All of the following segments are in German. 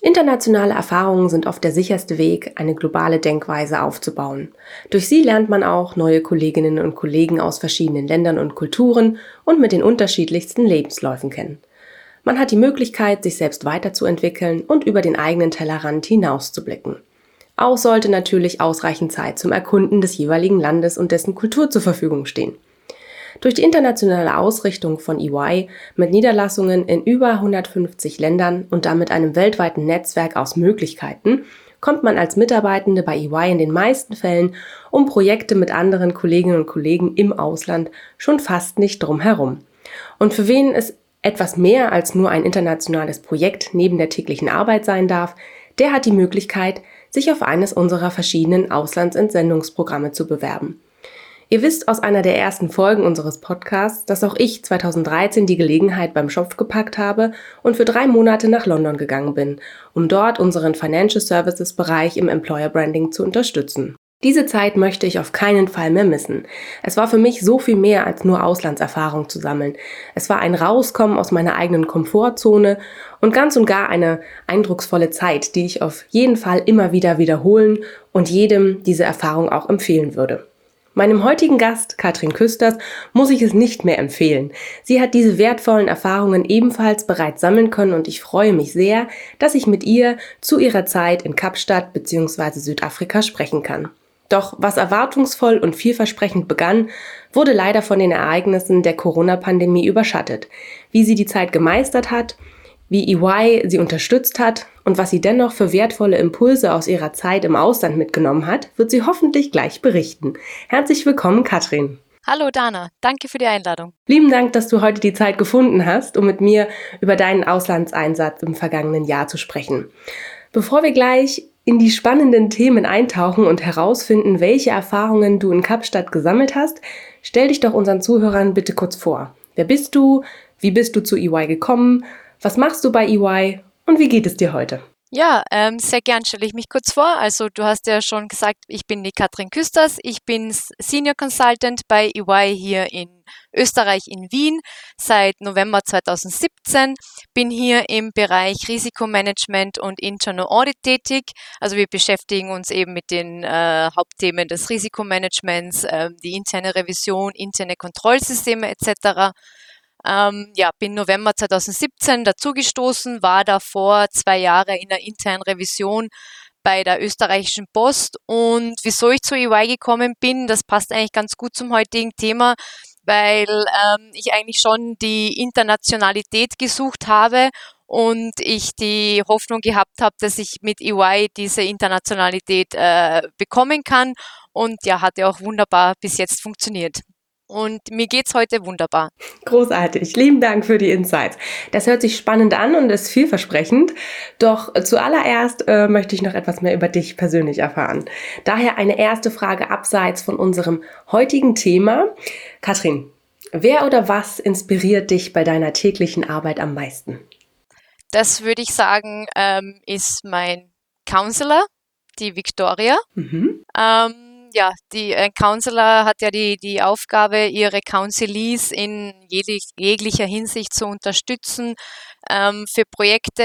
Internationale Erfahrungen sind oft der sicherste Weg, eine globale Denkweise aufzubauen. Durch sie lernt man auch neue Kolleginnen und Kollegen aus verschiedenen Ländern und Kulturen und mit den unterschiedlichsten Lebensläufen kennen. Man hat die Möglichkeit, sich selbst weiterzuentwickeln und über den eigenen Tellerrand hinauszublicken. Auch sollte natürlich ausreichend Zeit zum Erkunden des jeweiligen Landes und dessen Kultur zur Verfügung stehen. Durch die internationale Ausrichtung von EY mit Niederlassungen in über 150 Ländern und damit einem weltweiten Netzwerk aus Möglichkeiten kommt man als Mitarbeitende bei EY in den meisten Fällen um Projekte mit anderen Kolleginnen und Kollegen im Ausland schon fast nicht drum herum. Und für wen es etwas mehr als nur ein internationales Projekt neben der täglichen Arbeit sein darf, der hat die Möglichkeit, sich auf eines unserer verschiedenen Auslandsentsendungsprogramme zu bewerben. Ihr wisst aus einer der ersten Folgen unseres Podcasts, dass auch ich 2013 die Gelegenheit beim Schopf gepackt habe und für drei Monate nach London gegangen bin, um dort unseren Financial Services Bereich im Employer Branding zu unterstützen. Diese Zeit möchte ich auf keinen Fall mehr missen. Es war für mich so viel mehr als nur Auslandserfahrung zu sammeln. Es war ein Rauskommen aus meiner eigenen Komfortzone und ganz und gar eine eindrucksvolle Zeit, die ich auf jeden Fall immer wieder wiederholen und jedem diese Erfahrung auch empfehlen würde. Meinem heutigen Gast, Katrin Küsters, muss ich es nicht mehr empfehlen. Sie hat diese wertvollen Erfahrungen ebenfalls bereits sammeln können und ich freue mich sehr, dass ich mit ihr zu ihrer Zeit in Kapstadt bzw. Südafrika sprechen kann. Doch was erwartungsvoll und vielversprechend begann, wurde leider von den Ereignissen der Corona-Pandemie überschattet. Wie sie die Zeit gemeistert hat, wie EY sie unterstützt hat und was sie dennoch für wertvolle Impulse aus ihrer Zeit im Ausland mitgenommen hat, wird sie hoffentlich gleich berichten. Herzlich willkommen, Katrin. Hallo Dana, danke für die Einladung. Lieben Dank, dass du heute die Zeit gefunden hast, um mit mir über deinen Auslandseinsatz im vergangenen Jahr zu sprechen. Bevor wir gleich in die spannenden Themen eintauchen und herausfinden, welche Erfahrungen du in Kapstadt gesammelt hast, stell dich doch unseren Zuhörern bitte kurz vor. Wer bist du? Wie bist du zu EY gekommen? Was machst du bei EY und wie geht es dir heute? Ja, ähm, sehr gern stelle ich mich kurz vor. Also du hast ja schon gesagt, ich bin die Katrin Küsters. Ich bin Senior Consultant bei EY hier in Österreich in Wien seit November 2017. Bin hier im Bereich Risikomanagement und Internal Audit tätig. Also wir beschäftigen uns eben mit den äh, Hauptthemen des Risikomanagements, äh, die interne Revision, interne Kontrollsysteme etc. Ähm, ja, bin November 2017 dazugestoßen, war davor zwei Jahre in der internen Revision bei der österreichischen Post. Und wieso ich zu EY gekommen bin, das passt eigentlich ganz gut zum heutigen Thema, weil ähm, ich eigentlich schon die Internationalität gesucht habe und ich die Hoffnung gehabt habe, dass ich mit EY diese Internationalität äh, bekommen kann. Und ja, hat ja auch wunderbar bis jetzt funktioniert und mir geht's heute wunderbar. Großartig. Lieben Dank für die Insights. Das hört sich spannend an und ist vielversprechend. Doch zuallererst äh, möchte ich noch etwas mehr über dich persönlich erfahren. Daher eine erste Frage abseits von unserem heutigen Thema. Katrin, wer oder was inspiriert dich bei deiner täglichen Arbeit am meisten? Das würde ich sagen, ähm, ist mein Counselor, die Victoria. Mhm. Ähm, ja, die äh, Counselor hat ja die, die Aufgabe, ihre Counselees in jeglich, jeglicher Hinsicht zu unterstützen, ähm, für Projekte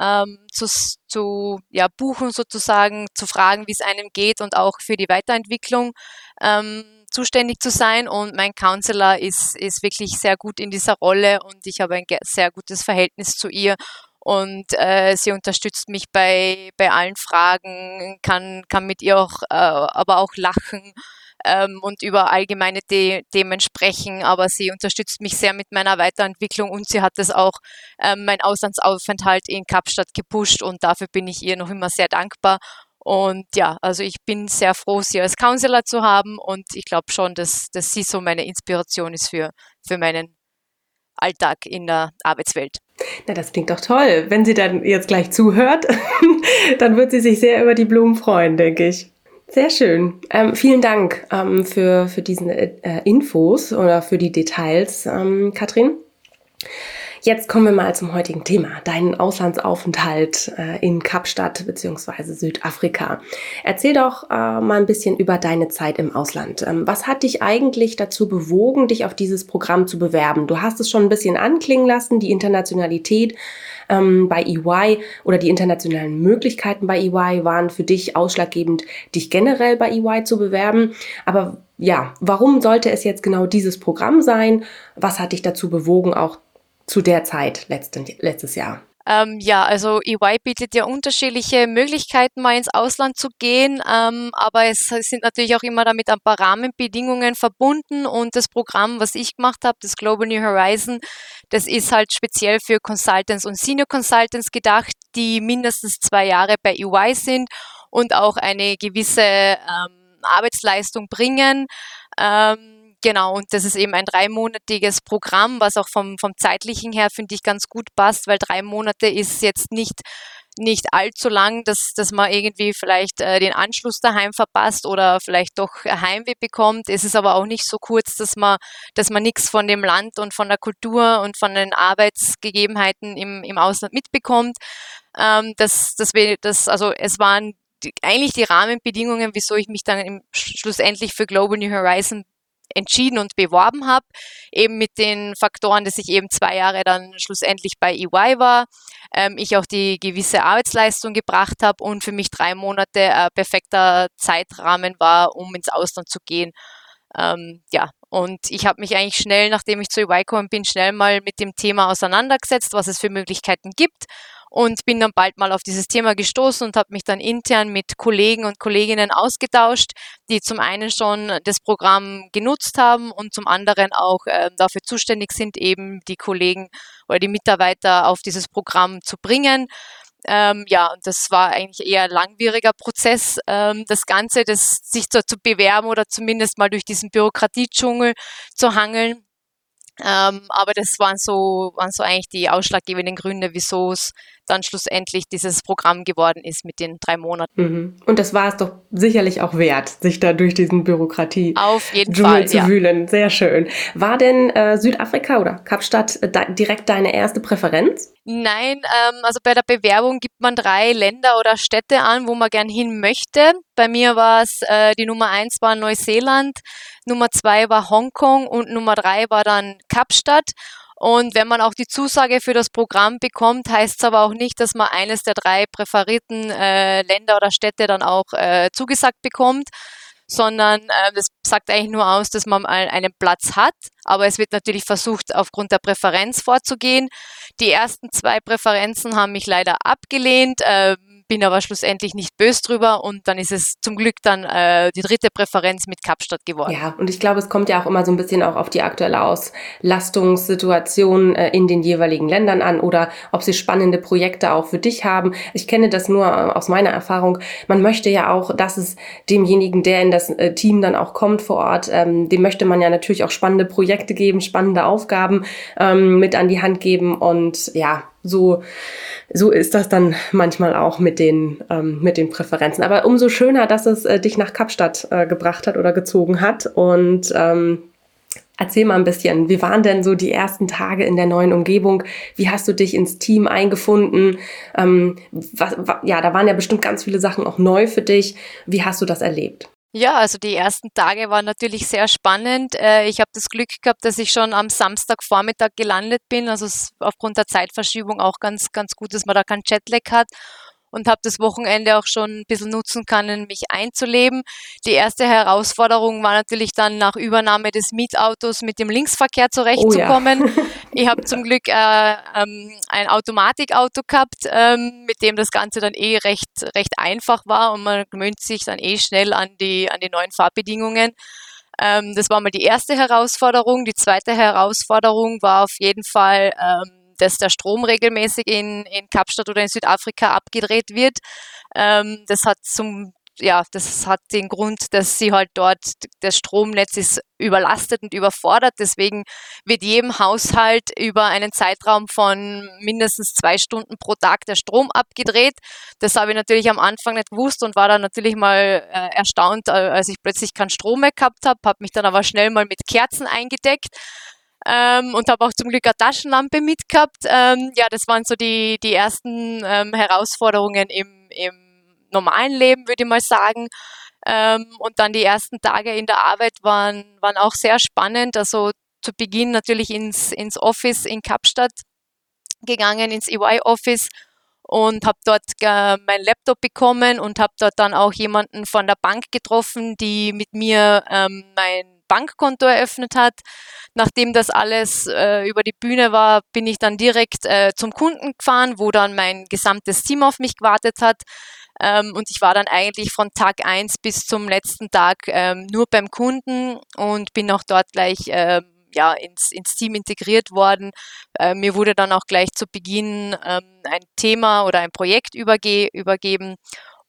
ähm, zu, zu ja, buchen sozusagen, zu fragen, wie es einem geht und auch für die Weiterentwicklung ähm, zuständig zu sein. Und mein Counselor ist, ist wirklich sehr gut in dieser Rolle und ich habe ein sehr gutes Verhältnis zu ihr und äh, sie unterstützt mich bei, bei allen Fragen, kann, kann mit ihr auch, äh, aber auch lachen ähm, und über allgemeine The Themen sprechen, aber sie unterstützt mich sehr mit meiner Weiterentwicklung und sie hat es auch ähm, mein Auslandsaufenthalt in Kapstadt gepusht und dafür bin ich ihr noch immer sehr dankbar. Und ja, also ich bin sehr froh, sie als Counselor zu haben und ich glaube schon, dass, dass sie so meine Inspiration ist für, für meinen Alltag in der Arbeitswelt. Na, das klingt doch toll. Wenn sie dann jetzt gleich zuhört, dann wird sie sich sehr über die Blumen freuen, denke ich. Sehr schön. Ähm, vielen Dank ähm, für, für diesen äh, Infos oder für die Details, ähm, Katrin. Jetzt kommen wir mal zum heutigen Thema, deinen Auslandsaufenthalt äh, in Kapstadt bzw. Südafrika. Erzähl doch äh, mal ein bisschen über deine Zeit im Ausland. Ähm, was hat dich eigentlich dazu bewogen, dich auf dieses Programm zu bewerben? Du hast es schon ein bisschen anklingen lassen, die Internationalität ähm, bei EY oder die internationalen Möglichkeiten bei EY waren für dich ausschlaggebend, dich generell bei EY zu bewerben. Aber ja, warum sollte es jetzt genau dieses Programm sein? Was hat dich dazu bewogen, auch zu der Zeit letzten, letztes Jahr? Ähm, ja, also EY bietet ja unterschiedliche Möglichkeiten, mal ins Ausland zu gehen, ähm, aber es sind natürlich auch immer damit ein paar Rahmenbedingungen verbunden und das Programm, was ich gemacht habe, das Global New Horizon, das ist halt speziell für Consultants und Senior Consultants gedacht, die mindestens zwei Jahre bei EY sind und auch eine gewisse ähm, Arbeitsleistung bringen. Ähm, Genau, und das ist eben ein dreimonatiges Programm, was auch vom, vom zeitlichen her, finde ich, ganz gut passt, weil drei Monate ist jetzt nicht, nicht allzu lang, dass, dass man irgendwie vielleicht äh, den Anschluss daheim verpasst oder vielleicht doch Heimweh bekommt. Es ist aber auch nicht so kurz, dass man, dass man nichts von dem Land und von der Kultur und von den Arbeitsgegebenheiten im, im Ausland mitbekommt. Ähm, das, das, das, also es waren die, eigentlich die Rahmenbedingungen, wieso ich mich dann im, schlussendlich für Global New Horizon entschieden und beworben habe, eben mit den Faktoren, dass ich eben zwei Jahre dann schlussendlich bei EY war, ähm, ich auch die gewisse Arbeitsleistung gebracht habe und für mich drei Monate äh, perfekter Zeitrahmen war, um ins Ausland zu gehen. Ähm, ja, und ich habe mich eigentlich schnell, nachdem ich zu EY gekommen bin, schnell mal mit dem Thema auseinandergesetzt, was es für Möglichkeiten gibt und bin dann bald mal auf dieses Thema gestoßen und habe mich dann intern mit Kollegen und Kolleginnen ausgetauscht, die zum einen schon das Programm genutzt haben und zum anderen auch äh, dafür zuständig sind, eben die Kollegen oder die Mitarbeiter auf dieses Programm zu bringen. Ähm, ja, und das war eigentlich eher ein langwieriger Prozess, ähm, das Ganze, das sich zu, zu bewerben oder zumindest mal durch diesen Bürokratiedschungel zu hangeln. Ähm, aber das waren so, waren so eigentlich die ausschlaggebenden Gründe, wieso es dann schlussendlich dieses Programm geworden ist mit den drei Monaten. Mhm. Und das war es doch sicherlich auch wert, sich da durch diesen Bürokratie Auf jeden Fall, zu ja. wühlen. Sehr schön. War denn äh, Südafrika oder Kapstadt äh, direkt deine erste Präferenz? Nein, ähm, also bei der Bewerbung gibt man drei Länder oder Städte an, wo man gern hin möchte. Bei mir war es, äh, die Nummer eins war Neuseeland, Nummer zwei war Hongkong und Nummer drei war dann Kapstadt. Und wenn man auch die Zusage für das Programm bekommt, heißt es aber auch nicht, dass man eines der drei präferierten äh, Länder oder Städte dann auch äh, zugesagt bekommt, sondern äh, das sagt eigentlich nur aus, dass man einen Platz hat. Aber es wird natürlich versucht, aufgrund der Präferenz vorzugehen. Die ersten zwei Präferenzen haben mich leider abgelehnt. Äh, bin aber schlussendlich nicht böse drüber und dann ist es zum Glück dann äh, die dritte Präferenz mit Kapstadt geworden. Ja, und ich glaube, es kommt ja auch immer so ein bisschen auch auf die aktuelle Auslastungssituation äh, in den jeweiligen Ländern an oder ob sie spannende Projekte auch für dich haben. Ich kenne das nur äh, aus meiner Erfahrung. Man möchte ja auch, dass es demjenigen, der in das äh, Team dann auch kommt vor Ort, ähm, dem möchte man ja natürlich auch spannende Projekte geben, spannende Aufgaben ähm, mit an die Hand geben und ja, so, so ist das dann manchmal auch mit den, ähm, mit den Präferenzen. Aber umso schöner, dass es äh, dich nach Kapstadt äh, gebracht hat oder gezogen hat. Und ähm, erzähl mal ein bisschen, wie waren denn so die ersten Tage in der neuen Umgebung? Wie hast du dich ins Team eingefunden? Ähm, was, ja, da waren ja bestimmt ganz viele Sachen auch neu für dich. Wie hast du das erlebt? Ja, also die ersten Tage waren natürlich sehr spannend. Äh, ich habe das Glück gehabt, dass ich schon am Samstagvormittag gelandet bin. Also aufgrund der Zeitverschiebung auch ganz, ganz gut, dass man da keinen Jetlag hat und habe das Wochenende auch schon ein bisschen nutzen können, mich einzuleben. Die erste Herausforderung war natürlich dann nach Übernahme des Mietautos mit dem Linksverkehr zurechtzukommen. Oh ja. ich habe zum Glück äh, ähm, ein Automatikauto gehabt, ähm, mit dem das Ganze dann eh recht, recht einfach war und man gewöhnt sich dann eh schnell an die, an die neuen Fahrbedingungen. Ähm, das war mal die erste Herausforderung. Die zweite Herausforderung war auf jeden Fall, ähm, dass der Strom regelmäßig in, in Kapstadt oder in Südafrika abgedreht wird. Ähm, das hat zum ja, das hat den Grund, dass sie halt dort, das Stromnetz ist überlastet und überfordert. Deswegen wird jedem Haushalt über einen Zeitraum von mindestens zwei Stunden pro Tag der Strom abgedreht. Das habe ich natürlich am Anfang nicht gewusst und war dann natürlich mal äh, erstaunt, äh, als ich plötzlich keinen Strom mehr gehabt habe, habe mich dann aber schnell mal mit Kerzen eingedeckt. Ähm, und habe auch zum Glück eine Taschenlampe mitgehabt. Ähm, ja, das waren so die, die ersten ähm, Herausforderungen im, im normalen Leben, würde ich mal sagen. Ähm, und dann die ersten Tage in der Arbeit waren, waren auch sehr spannend. Also zu Beginn natürlich ins, ins Office in Kapstadt gegangen, ins EY-Office und habe dort äh, mein Laptop bekommen und habe dort dann auch jemanden von der Bank getroffen, die mit mir ähm, mein Bankkonto eröffnet hat. Nachdem das alles äh, über die Bühne war, bin ich dann direkt äh, zum Kunden gefahren, wo dann mein gesamtes Team auf mich gewartet hat. Ähm, und ich war dann eigentlich von Tag 1 bis zum letzten Tag ähm, nur beim Kunden und bin auch dort gleich ähm, ja, ins, ins Team integriert worden. Äh, mir wurde dann auch gleich zu Beginn ähm, ein Thema oder ein Projekt überge übergeben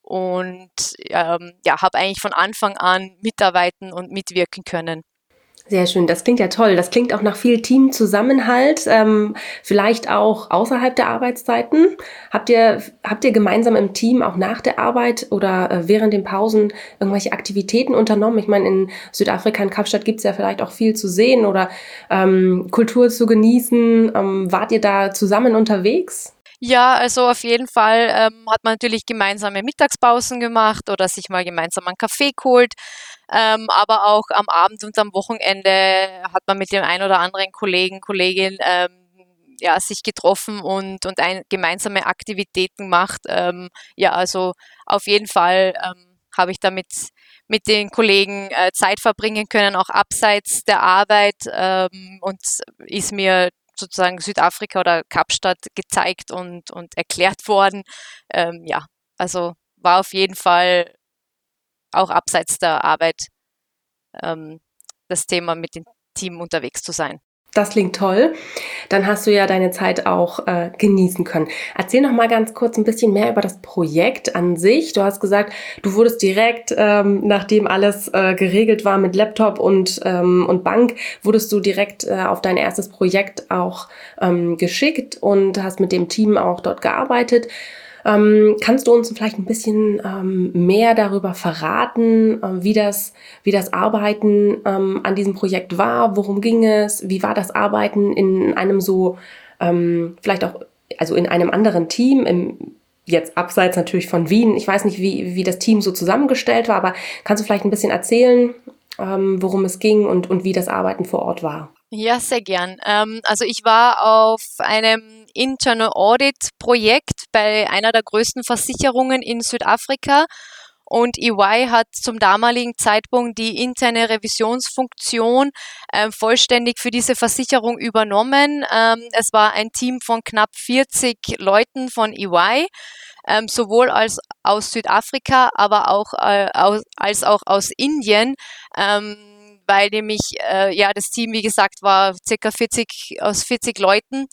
und ähm, ja, habe eigentlich von Anfang an mitarbeiten und mitwirken können. Sehr schön, das klingt ja toll. Das klingt auch nach viel Teamzusammenhalt, ähm, vielleicht auch außerhalb der Arbeitszeiten. Habt ihr, habt ihr gemeinsam im Team auch nach der Arbeit oder äh, während den Pausen irgendwelche Aktivitäten unternommen? Ich meine, in Südafrika, in Kapstadt gibt es ja vielleicht auch viel zu sehen oder ähm, Kultur zu genießen. Ähm, wart ihr da zusammen unterwegs? Ja, also auf jeden Fall ähm, hat man natürlich gemeinsame Mittagspausen gemacht oder sich mal gemeinsam einen Kaffee geholt. Ähm, aber auch am Abend und am Wochenende hat man mit dem einen oder anderen Kollegen, Kollegin ähm, ja, sich getroffen und, und ein, gemeinsame Aktivitäten gemacht. Ähm, ja, also auf jeden Fall ähm, habe ich damit mit den Kollegen äh, Zeit verbringen können, auch abseits der Arbeit ähm, und ist mir sozusagen Südafrika oder Kapstadt gezeigt und, und erklärt worden. Ähm, ja, also war auf jeden Fall auch abseits der Arbeit ähm, das Thema mit dem Team unterwegs zu sein. Das klingt toll. Dann hast du ja deine Zeit auch äh, genießen können. Erzähl noch mal ganz kurz ein bisschen mehr über das Projekt an sich. Du hast gesagt, du wurdest direkt, ähm, nachdem alles äh, geregelt war mit Laptop und, ähm, und Bank, wurdest du direkt äh, auf dein erstes Projekt auch ähm, geschickt und hast mit dem Team auch dort gearbeitet. Ähm, kannst du uns vielleicht ein bisschen ähm, mehr darüber verraten, äh, wie, das, wie das Arbeiten ähm, an diesem Projekt war? Worum ging es? Wie war das Arbeiten in einem so, ähm, vielleicht auch, also in einem anderen Team, im, jetzt abseits natürlich von Wien. Ich weiß nicht, wie, wie das Team so zusammengestellt war, aber kannst du vielleicht ein bisschen erzählen, ähm, worum es ging und, und wie das Arbeiten vor Ort war? Ja, sehr gern. Ähm, also ich war auf einem Internal Audit Projekt bei einer der größten Versicherungen in Südafrika. Und EY hat zum damaligen Zeitpunkt die interne Revisionsfunktion äh, vollständig für diese Versicherung übernommen. Ähm, es war ein Team von knapp 40 Leuten von EY, ähm, sowohl als aus Südafrika, aber auch äh, aus, als auch aus Indien. Ähm, weil nämlich äh, ja das Team, wie gesagt, war circa 40 aus 40 Leuten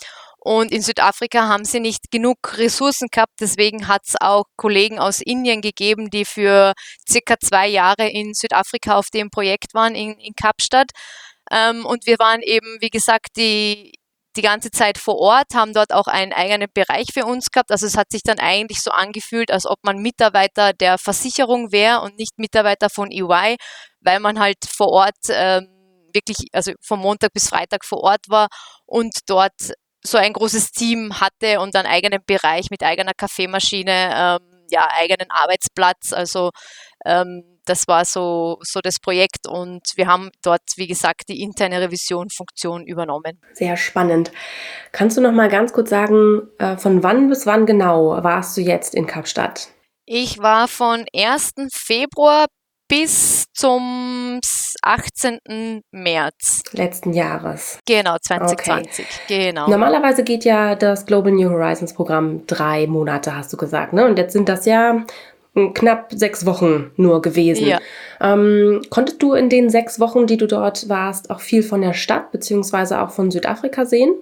und in Südafrika haben sie nicht genug Ressourcen gehabt. Deswegen hat es auch Kollegen aus Indien gegeben, die für circa zwei Jahre in Südafrika auf dem Projekt waren, in, in Kapstadt. Ähm, und wir waren eben, wie gesagt, die, die ganze Zeit vor Ort, haben dort auch einen eigenen Bereich für uns gehabt. Also es hat sich dann eigentlich so angefühlt, als ob man Mitarbeiter der Versicherung wäre und nicht Mitarbeiter von EY, weil man halt vor Ort ähm, wirklich, also vom Montag bis Freitag vor Ort war und dort so ein großes Team hatte und einen eigenen Bereich mit eigener Kaffeemaschine, ähm, ja, eigenen Arbeitsplatz. Also ähm, das war so, so das Projekt und wir haben dort, wie gesagt, die interne Revision-Funktion übernommen. Sehr spannend. Kannst du noch mal ganz kurz sagen, äh, von wann bis wann genau warst du jetzt in Kapstadt? Ich war von 1. Februar bis zum 18. März. Letzten Jahres. Genau, 2020. Okay. Genau. Normalerweise geht ja das Global New Horizons Programm drei Monate, hast du gesagt. Ne? Und jetzt sind das ja knapp sechs Wochen nur gewesen. Ja. Ähm, konntest du in den sechs Wochen, die du dort warst, auch viel von der Stadt beziehungsweise auch von Südafrika sehen?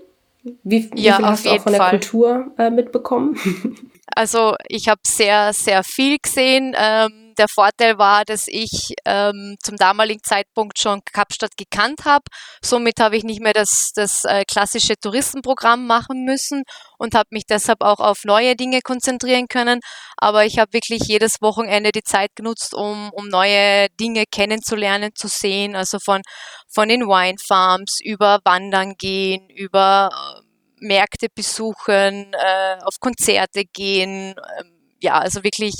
Wie, wie ja, viel hast du auch von der Kultur äh, mitbekommen? also ich habe sehr, sehr viel gesehen. Ähm, der Vorteil war, dass ich ähm, zum damaligen Zeitpunkt schon Kapstadt gekannt habe. Somit habe ich nicht mehr das, das äh, klassische Touristenprogramm machen müssen und habe mich deshalb auch auf neue Dinge konzentrieren können. Aber ich habe wirklich jedes Wochenende die Zeit genutzt, um, um neue Dinge kennenzulernen, zu sehen. Also von, von den Wine Farms über Wandern gehen, über äh, Märkte besuchen, äh, auf Konzerte gehen. Ähm, ja, also wirklich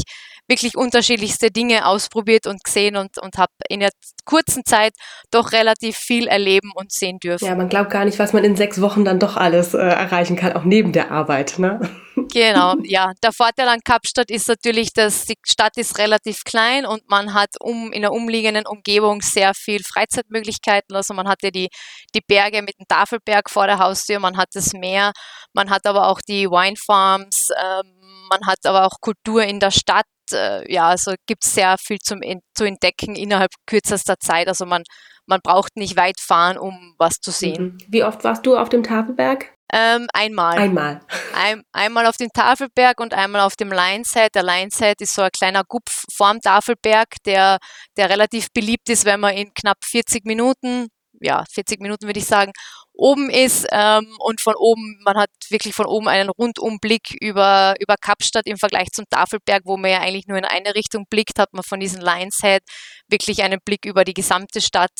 wirklich unterschiedlichste Dinge ausprobiert und gesehen und, und habe in der kurzen Zeit doch relativ viel erleben und sehen dürfen. Ja, man glaubt gar nicht, was man in sechs Wochen dann doch alles äh, erreichen kann, auch neben der Arbeit. Ne? Genau, ja. Der Vorteil an Kapstadt ist natürlich, dass die Stadt ist relativ klein und man hat um, in der umliegenden Umgebung sehr viel Freizeitmöglichkeiten. Also man hat ja die, die Berge mit dem Tafelberg vor der Haustür, man hat das Meer, man hat aber auch die Wine Farms, ähm, man hat aber auch Kultur in der Stadt. Äh, ja, also gibt es sehr viel zum, zu entdecken innerhalb kürzester Zeit. Also man, man braucht nicht weit fahren, um was zu sehen. Mhm. Wie oft warst du auf dem Tafelberg? Ähm, einmal. Einmal. Ein, einmal auf dem Tafelberg und einmal auf dem Lionshead. Der Lionshead ist so ein kleiner Gupf vorm Tafelberg, der, der relativ beliebt ist, wenn man in knapp 40 Minuten ja, 40 Minuten würde ich sagen, oben ist ähm, und von oben, man hat wirklich von oben einen Rundumblick über, über Kapstadt im Vergleich zum Tafelberg, wo man ja eigentlich nur in eine Richtung blickt, hat man von diesem Lions Head wirklich einen Blick über die gesamte Stadt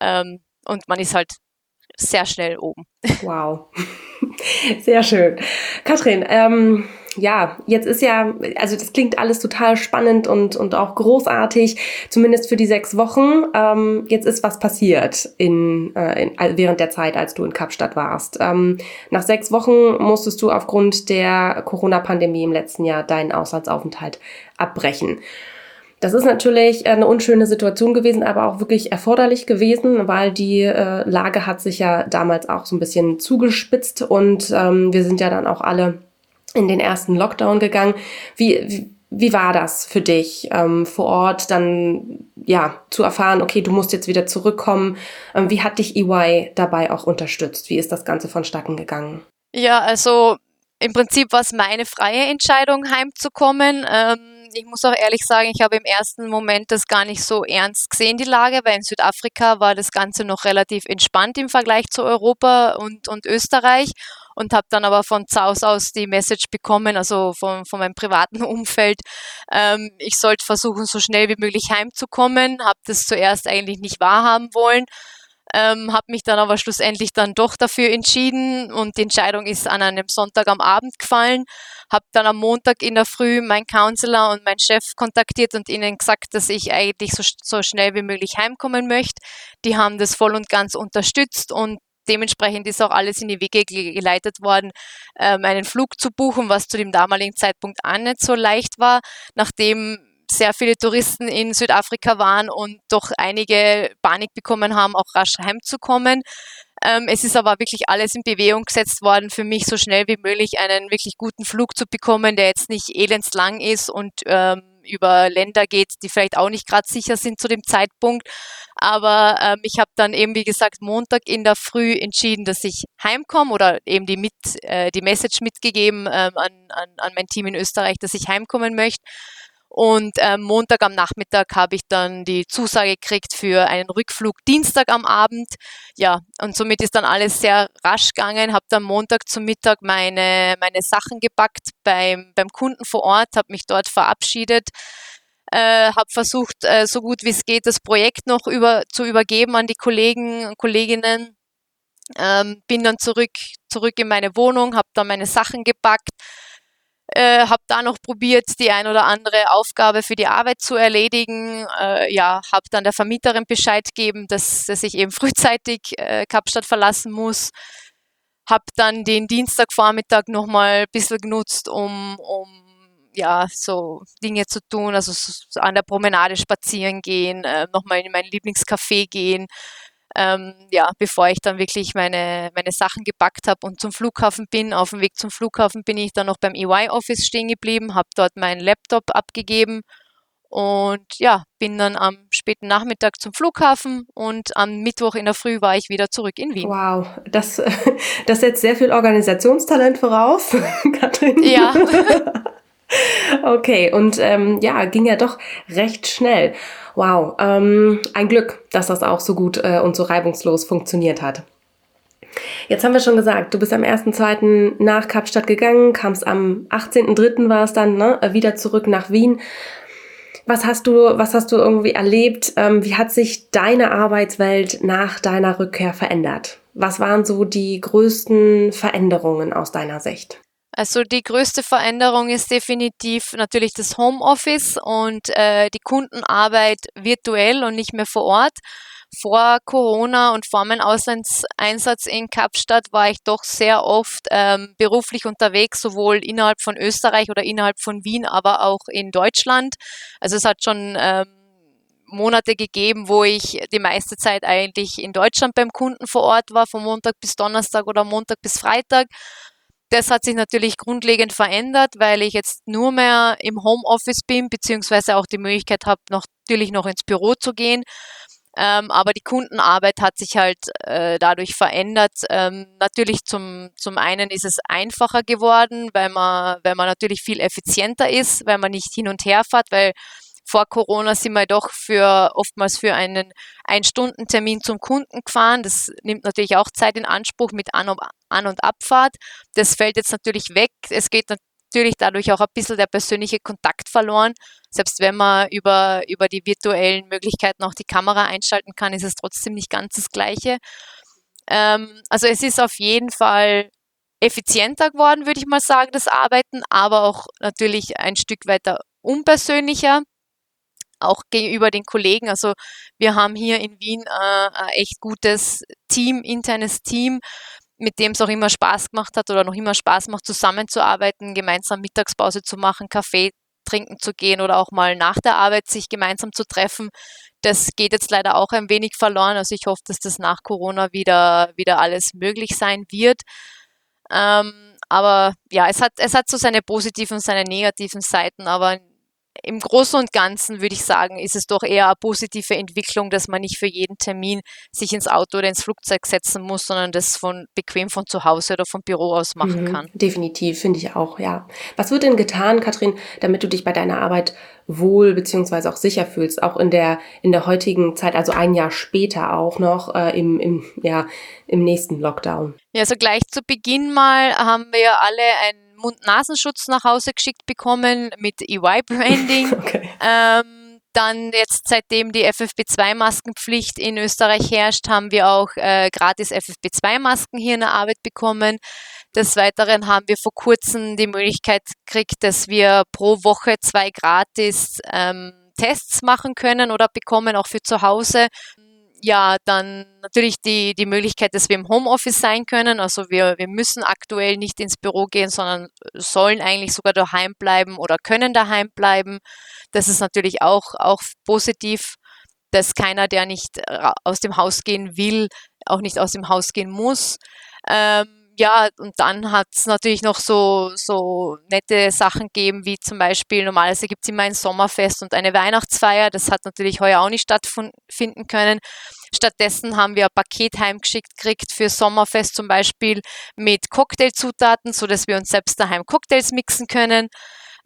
ähm, und man ist halt sehr schnell oben. Wow, sehr schön. Katrin, ähm, ja, jetzt ist ja, also das klingt alles total spannend und, und auch großartig, zumindest für die sechs Wochen. Ähm, jetzt ist was passiert in, äh, in, während der Zeit, als du in Kapstadt warst. Ähm, nach sechs Wochen musstest du aufgrund der Corona-Pandemie im letzten Jahr deinen Auslandsaufenthalt abbrechen. Das ist natürlich eine unschöne Situation gewesen, aber auch wirklich erforderlich gewesen, weil die äh, Lage hat sich ja damals auch so ein bisschen zugespitzt und ähm, wir sind ja dann auch alle in den ersten Lockdown gegangen. Wie, wie, wie war das für dich ähm, vor Ort, dann ja zu erfahren, okay, du musst jetzt wieder zurückkommen? Ähm, wie hat dich EY dabei auch unterstützt? Wie ist das Ganze vonstatten gegangen? Ja, also im Prinzip war es meine freie Entscheidung, heimzukommen. Ähm, ich muss auch ehrlich sagen, ich habe im ersten Moment das gar nicht so ernst gesehen, die Lage, weil in Südafrika war das Ganze noch relativ entspannt im Vergleich zu Europa und, und Österreich und habe dann aber von Zaus aus die Message bekommen, also von, von meinem privaten Umfeld, ähm, ich sollte versuchen, so schnell wie möglich heimzukommen, habe das zuerst eigentlich nicht wahrhaben wollen, ähm, habe mich dann aber schlussendlich dann doch dafür entschieden und die Entscheidung ist an einem Sonntag am Abend gefallen. Habe dann am Montag in der Früh meinen Counselor und meinen Chef kontaktiert und ihnen gesagt, dass ich eigentlich so, so schnell wie möglich heimkommen möchte. Die haben das voll und ganz unterstützt und dementsprechend ist auch alles in die Wege geleitet worden, ähm, einen Flug zu buchen, was zu dem damaligen Zeitpunkt auch nicht so leicht war, nachdem sehr viele Touristen in Südafrika waren und doch einige Panik bekommen haben, auch rasch heimzukommen. Ähm, es ist aber wirklich alles in Bewegung gesetzt worden, für mich so schnell wie möglich einen wirklich guten Flug zu bekommen, der jetzt nicht elendslang ist und ähm, über Länder geht, die vielleicht auch nicht gerade sicher sind zu dem Zeitpunkt. Aber ähm, ich habe dann eben, wie gesagt, Montag in der Früh entschieden, dass ich heimkomme oder eben die, mit, äh, die Message mitgegeben ähm, an, an, an mein Team in Österreich, dass ich heimkommen möchte. Und ähm, Montag am Nachmittag habe ich dann die Zusage gekriegt für einen Rückflug Dienstag am Abend. Ja, und somit ist dann alles sehr rasch gegangen. Habe dann Montag zum Mittag meine, meine Sachen gepackt beim, beim Kunden vor Ort, habe mich dort verabschiedet. Äh, habe versucht, äh, so gut wie es geht, das Projekt noch über, zu übergeben an die Kollegen und Kolleginnen. Ähm, bin dann zurück, zurück in meine Wohnung, habe dann meine Sachen gepackt, äh, habe da noch probiert, die ein oder andere Aufgabe für die Arbeit zu erledigen. Äh, ja, habe dann der Vermieterin Bescheid gegeben, dass, dass ich eben frühzeitig äh, Kapstadt verlassen muss. Habe dann den Dienstagvormittag nochmal ein bisschen genutzt, um, um ja, so Dinge zu tun, also so an der Promenade spazieren gehen, äh, nochmal in mein Lieblingscafé gehen, ähm, ja, bevor ich dann wirklich meine, meine Sachen gepackt habe und zum Flughafen bin. Auf dem Weg zum Flughafen bin ich dann noch beim EY-Office stehen geblieben, habe dort meinen Laptop abgegeben und ja, bin dann am späten Nachmittag zum Flughafen und am Mittwoch in der Früh war ich wieder zurück in Wien. Wow, das, das setzt sehr viel Organisationstalent voraus, Katrin. Ja. Okay, und ähm, ja, ging ja doch recht schnell. Wow, ähm, ein Glück, dass das auch so gut äh, und so reibungslos funktioniert hat. Jetzt haben wir schon gesagt, du bist am 1.2. nach Kapstadt gegangen, kamst am 18.3. war es dann, ne, wieder zurück nach Wien. Was hast du, was hast du irgendwie erlebt? Ähm, wie hat sich deine Arbeitswelt nach deiner Rückkehr verändert? Was waren so die größten Veränderungen aus deiner Sicht? Also die größte Veränderung ist definitiv natürlich das Homeoffice und äh, die Kundenarbeit virtuell und nicht mehr vor Ort. Vor Corona und vor meinem Auslandseinsatz in Kapstadt war ich doch sehr oft ähm, beruflich unterwegs, sowohl innerhalb von Österreich oder innerhalb von Wien, aber auch in Deutschland. Also es hat schon ähm, Monate gegeben, wo ich die meiste Zeit eigentlich in Deutschland beim Kunden vor Ort war, von Montag bis Donnerstag oder Montag bis Freitag. Das hat sich natürlich grundlegend verändert, weil ich jetzt nur mehr im Homeoffice bin, beziehungsweise auch die Möglichkeit habe, natürlich noch ins Büro zu gehen. Ähm, aber die Kundenarbeit hat sich halt äh, dadurch verändert. Ähm, natürlich zum, zum einen ist es einfacher geworden, weil man, weil man natürlich viel effizienter ist, weil man nicht hin und her fährt, weil vor Corona sind wir doch für oftmals für einen Ein-Stunden-Termin zum Kunden gefahren. Das nimmt natürlich auch Zeit in Anspruch mit An- und, Abfahrt. Das fällt jetzt natürlich weg. Es geht natürlich dadurch auch ein bisschen der persönliche Kontakt verloren. Selbst wenn man über, über die virtuellen Möglichkeiten auch die Kamera einschalten kann, ist es trotzdem nicht ganz das Gleiche. Ähm, also es ist auf jeden Fall effizienter geworden, würde ich mal sagen, das Arbeiten, aber auch natürlich ein Stück weiter unpersönlicher auch gegenüber den Kollegen. Also wir haben hier in Wien äh, ein echt gutes Team, internes Team, mit dem es auch immer Spaß gemacht hat oder noch immer Spaß macht, zusammenzuarbeiten, gemeinsam Mittagspause zu machen, Kaffee trinken zu gehen oder auch mal nach der Arbeit sich gemeinsam zu treffen. Das geht jetzt leider auch ein wenig verloren. Also ich hoffe, dass das nach Corona wieder, wieder alles möglich sein wird. Ähm, aber ja, es hat, es hat so seine positiven und seine negativen Seiten, aber im Großen und Ganzen würde ich sagen, ist es doch eher eine positive Entwicklung, dass man nicht für jeden Termin sich ins Auto oder ins Flugzeug setzen muss, sondern das von bequem von zu Hause oder vom Büro aus machen mhm, kann. Definitiv, finde ich auch, ja. Was wird denn getan, Katrin, damit du dich bei deiner Arbeit wohl beziehungsweise auch sicher fühlst, auch in der in der heutigen Zeit, also ein Jahr später auch noch äh, im, im ja im nächsten Lockdown? Ja, also gleich zu Beginn mal haben wir alle ein Mund-Nasenschutz nach Hause geschickt bekommen mit EY-Branding. Okay. Ähm, dann jetzt, seitdem die FFP2-Maskenpflicht in Österreich herrscht, haben wir auch äh, gratis FFP2-Masken hier in der Arbeit bekommen. Des Weiteren haben wir vor kurzem die Möglichkeit gekriegt, dass wir pro Woche zwei gratis ähm, Tests machen können oder bekommen, auch für zu Hause ja, dann natürlich die, die Möglichkeit, dass wir im Homeoffice sein können. Also wir, wir müssen aktuell nicht ins Büro gehen, sondern sollen eigentlich sogar daheim bleiben oder können daheim bleiben. Das ist natürlich auch, auch positiv, dass keiner, der nicht aus dem Haus gehen will, auch nicht aus dem Haus gehen muss. Ähm, ja, und dann hat es natürlich noch so, so nette Sachen gegeben, wie zum Beispiel, normalerweise gibt es immer ein Sommerfest und eine Weihnachtsfeier. Das hat natürlich heuer auch nicht stattfinden können. Stattdessen haben wir ein Paket heimgeschickt gekriegt für Sommerfest zum Beispiel mit Cocktailzutaten, sodass wir uns selbst daheim Cocktails mixen können.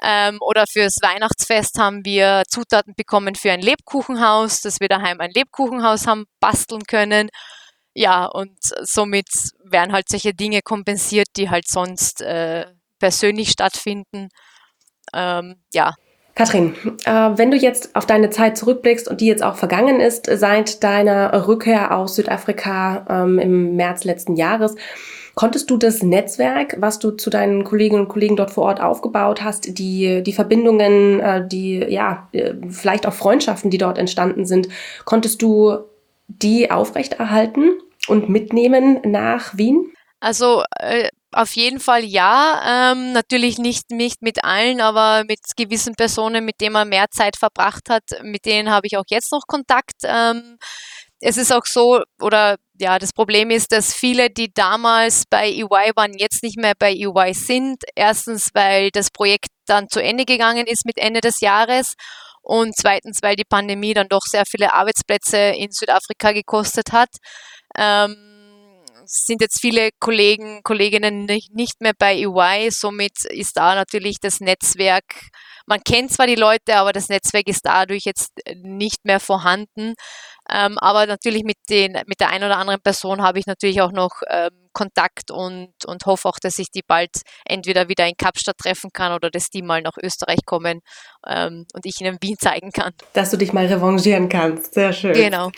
Ähm, oder fürs Weihnachtsfest haben wir Zutaten bekommen für ein Lebkuchenhaus, dass wir daheim ein Lebkuchenhaus haben basteln können. Ja, und somit werden halt solche Dinge kompensiert, die halt sonst äh, persönlich stattfinden. Ähm, ja. Katrin, äh, wenn du jetzt auf deine Zeit zurückblickst und die jetzt auch vergangen ist seit deiner Rückkehr aus Südafrika ähm, im März letzten Jahres, konntest du das Netzwerk, was du zu deinen Kolleginnen und Kollegen dort vor Ort aufgebaut hast, die, die Verbindungen, äh, die, ja, äh, vielleicht auch Freundschaften, die dort entstanden sind, konntest du die aufrechterhalten und mitnehmen nach Wien? Also äh, auf jeden Fall ja. Ähm, natürlich nicht, nicht mit allen, aber mit gewissen Personen, mit denen man mehr Zeit verbracht hat, mit denen habe ich auch jetzt noch Kontakt. Ähm, es ist auch so, oder ja, das Problem ist, dass viele, die damals bei EY waren, jetzt nicht mehr bei EY sind. Erstens, weil das Projekt dann zu Ende gegangen ist mit Ende des Jahres und zweitens, weil die Pandemie dann doch sehr viele Arbeitsplätze in Südafrika gekostet hat. Ähm, sind jetzt viele Kollegen, Kolleginnen nicht mehr bei EY, somit ist da natürlich das Netzwerk, man kennt zwar die Leute, aber das Netzwerk ist dadurch jetzt nicht mehr vorhanden. Ähm, aber natürlich mit, den, mit der einen oder anderen Person habe ich natürlich auch noch ähm, Kontakt und, und hoffe auch, dass ich die bald entweder wieder in Kapstadt treffen kann oder dass die mal nach Österreich kommen ähm, und ich ihnen Wien zeigen kann. Dass du dich mal revanchieren kannst. Sehr schön. Genau.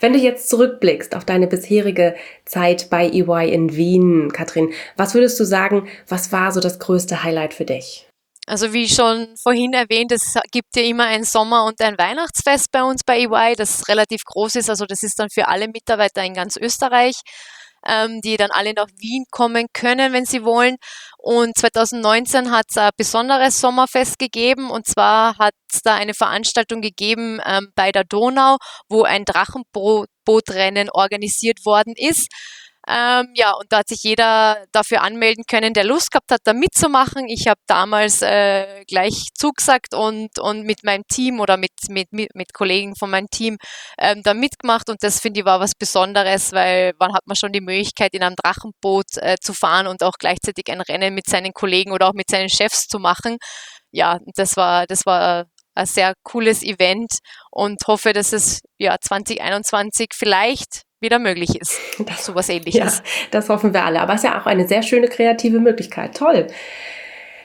Wenn du jetzt zurückblickst auf deine bisherige Zeit bei EY in Wien, Katrin, was würdest du sagen, was war so das größte Highlight für dich? Also wie schon vorhin erwähnt, es gibt ja immer ein Sommer- und ein Weihnachtsfest bei uns bei EY, das relativ groß ist. Also das ist dann für alle Mitarbeiter in ganz Österreich, ähm, die dann alle nach Wien kommen können, wenn sie wollen. Und 2019 hat es ein besonderes Sommerfest gegeben. Und zwar hat es da eine Veranstaltung gegeben ähm, bei der Donau, wo ein Drachenbootrennen organisiert worden ist. Ähm, ja, und da hat sich jeder dafür anmelden können, der Lust gehabt hat, da mitzumachen. Ich habe damals äh, gleich zugesagt und, und mit meinem Team oder mit, mit, mit, Kollegen von meinem Team ähm, da mitgemacht. Und das finde ich war was Besonderes, weil wann hat man schon die Möglichkeit, in einem Drachenboot äh, zu fahren und auch gleichzeitig ein Rennen mit seinen Kollegen oder auch mit seinen Chefs zu machen. Ja, das war, das war ein sehr cooles Event und hoffe, dass es ja 2021 vielleicht wieder möglich ist. Das, sowas ähnliches. Ja, das hoffen wir alle. Aber es ist ja auch eine sehr schöne kreative Möglichkeit. Toll.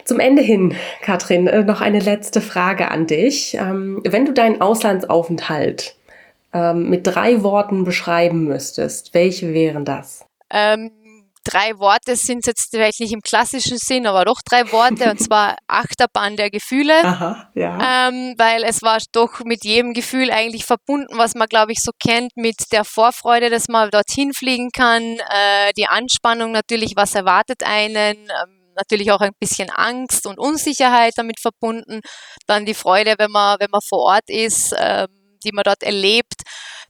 Zum Ende hin, Katrin, äh, noch eine letzte Frage an dich. Ähm, wenn du deinen Auslandsaufenthalt ähm, mit drei Worten beschreiben müsstest, welche wären das? Ähm, drei Worte sind jetzt vielleicht nicht im klassischen Sinn, aber doch drei Worte, und zwar Achterbahn der Gefühle. Aha, ja. Ähm, weil es war doch mit jedem Gefühl eigentlich verbunden, was man, glaube ich, so kennt, mit der Vorfreude, dass man dorthin fliegen kann, äh, die Anspannung natürlich, was erwartet einen. Ähm, natürlich auch ein bisschen Angst und Unsicherheit damit verbunden. Dann die Freude, wenn man, wenn man vor Ort ist, ähm, die man dort erlebt.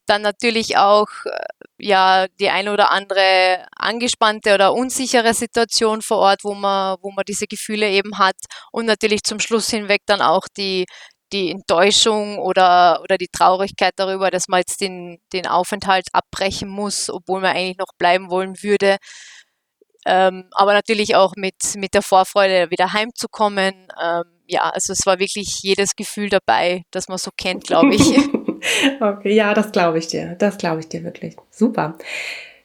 Dann natürlich auch äh, ja die eine oder andere angespannte oder unsichere Situation vor Ort, wo man, wo man diese Gefühle eben hat. Und natürlich zum Schluss hinweg dann auch die, die Enttäuschung oder, oder die Traurigkeit darüber, dass man jetzt den, den Aufenthalt abbrechen muss, obwohl man eigentlich noch bleiben wollen würde. Ähm, aber natürlich auch mit, mit der Vorfreude, wieder heimzukommen. Ähm, ja, also es war wirklich jedes Gefühl dabei, das man so kennt, glaube ich. okay, ja, das glaube ich dir. Das glaube ich dir wirklich. Super.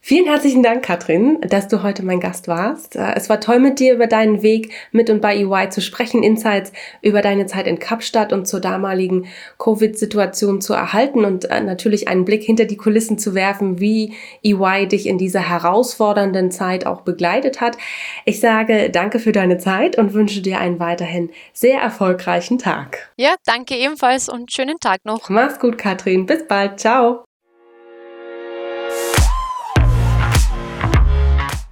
Vielen herzlichen Dank, Katrin, dass du heute mein Gast warst. Äh, es war toll mit dir über deinen Weg mit und bei EY zu sprechen, Insights über deine Zeit in Kapstadt und zur damaligen Covid-Situation zu erhalten und äh, natürlich einen Blick hinter die Kulissen zu werfen, wie EY dich in dieser herausfordernden Zeit auch begleitet hat. Ich sage danke für deine Zeit und wünsche dir einen weiterhin sehr erfolgreichen Tag. Ja, danke ebenfalls und schönen Tag noch. Mach's gut, Katrin. Bis bald. Ciao.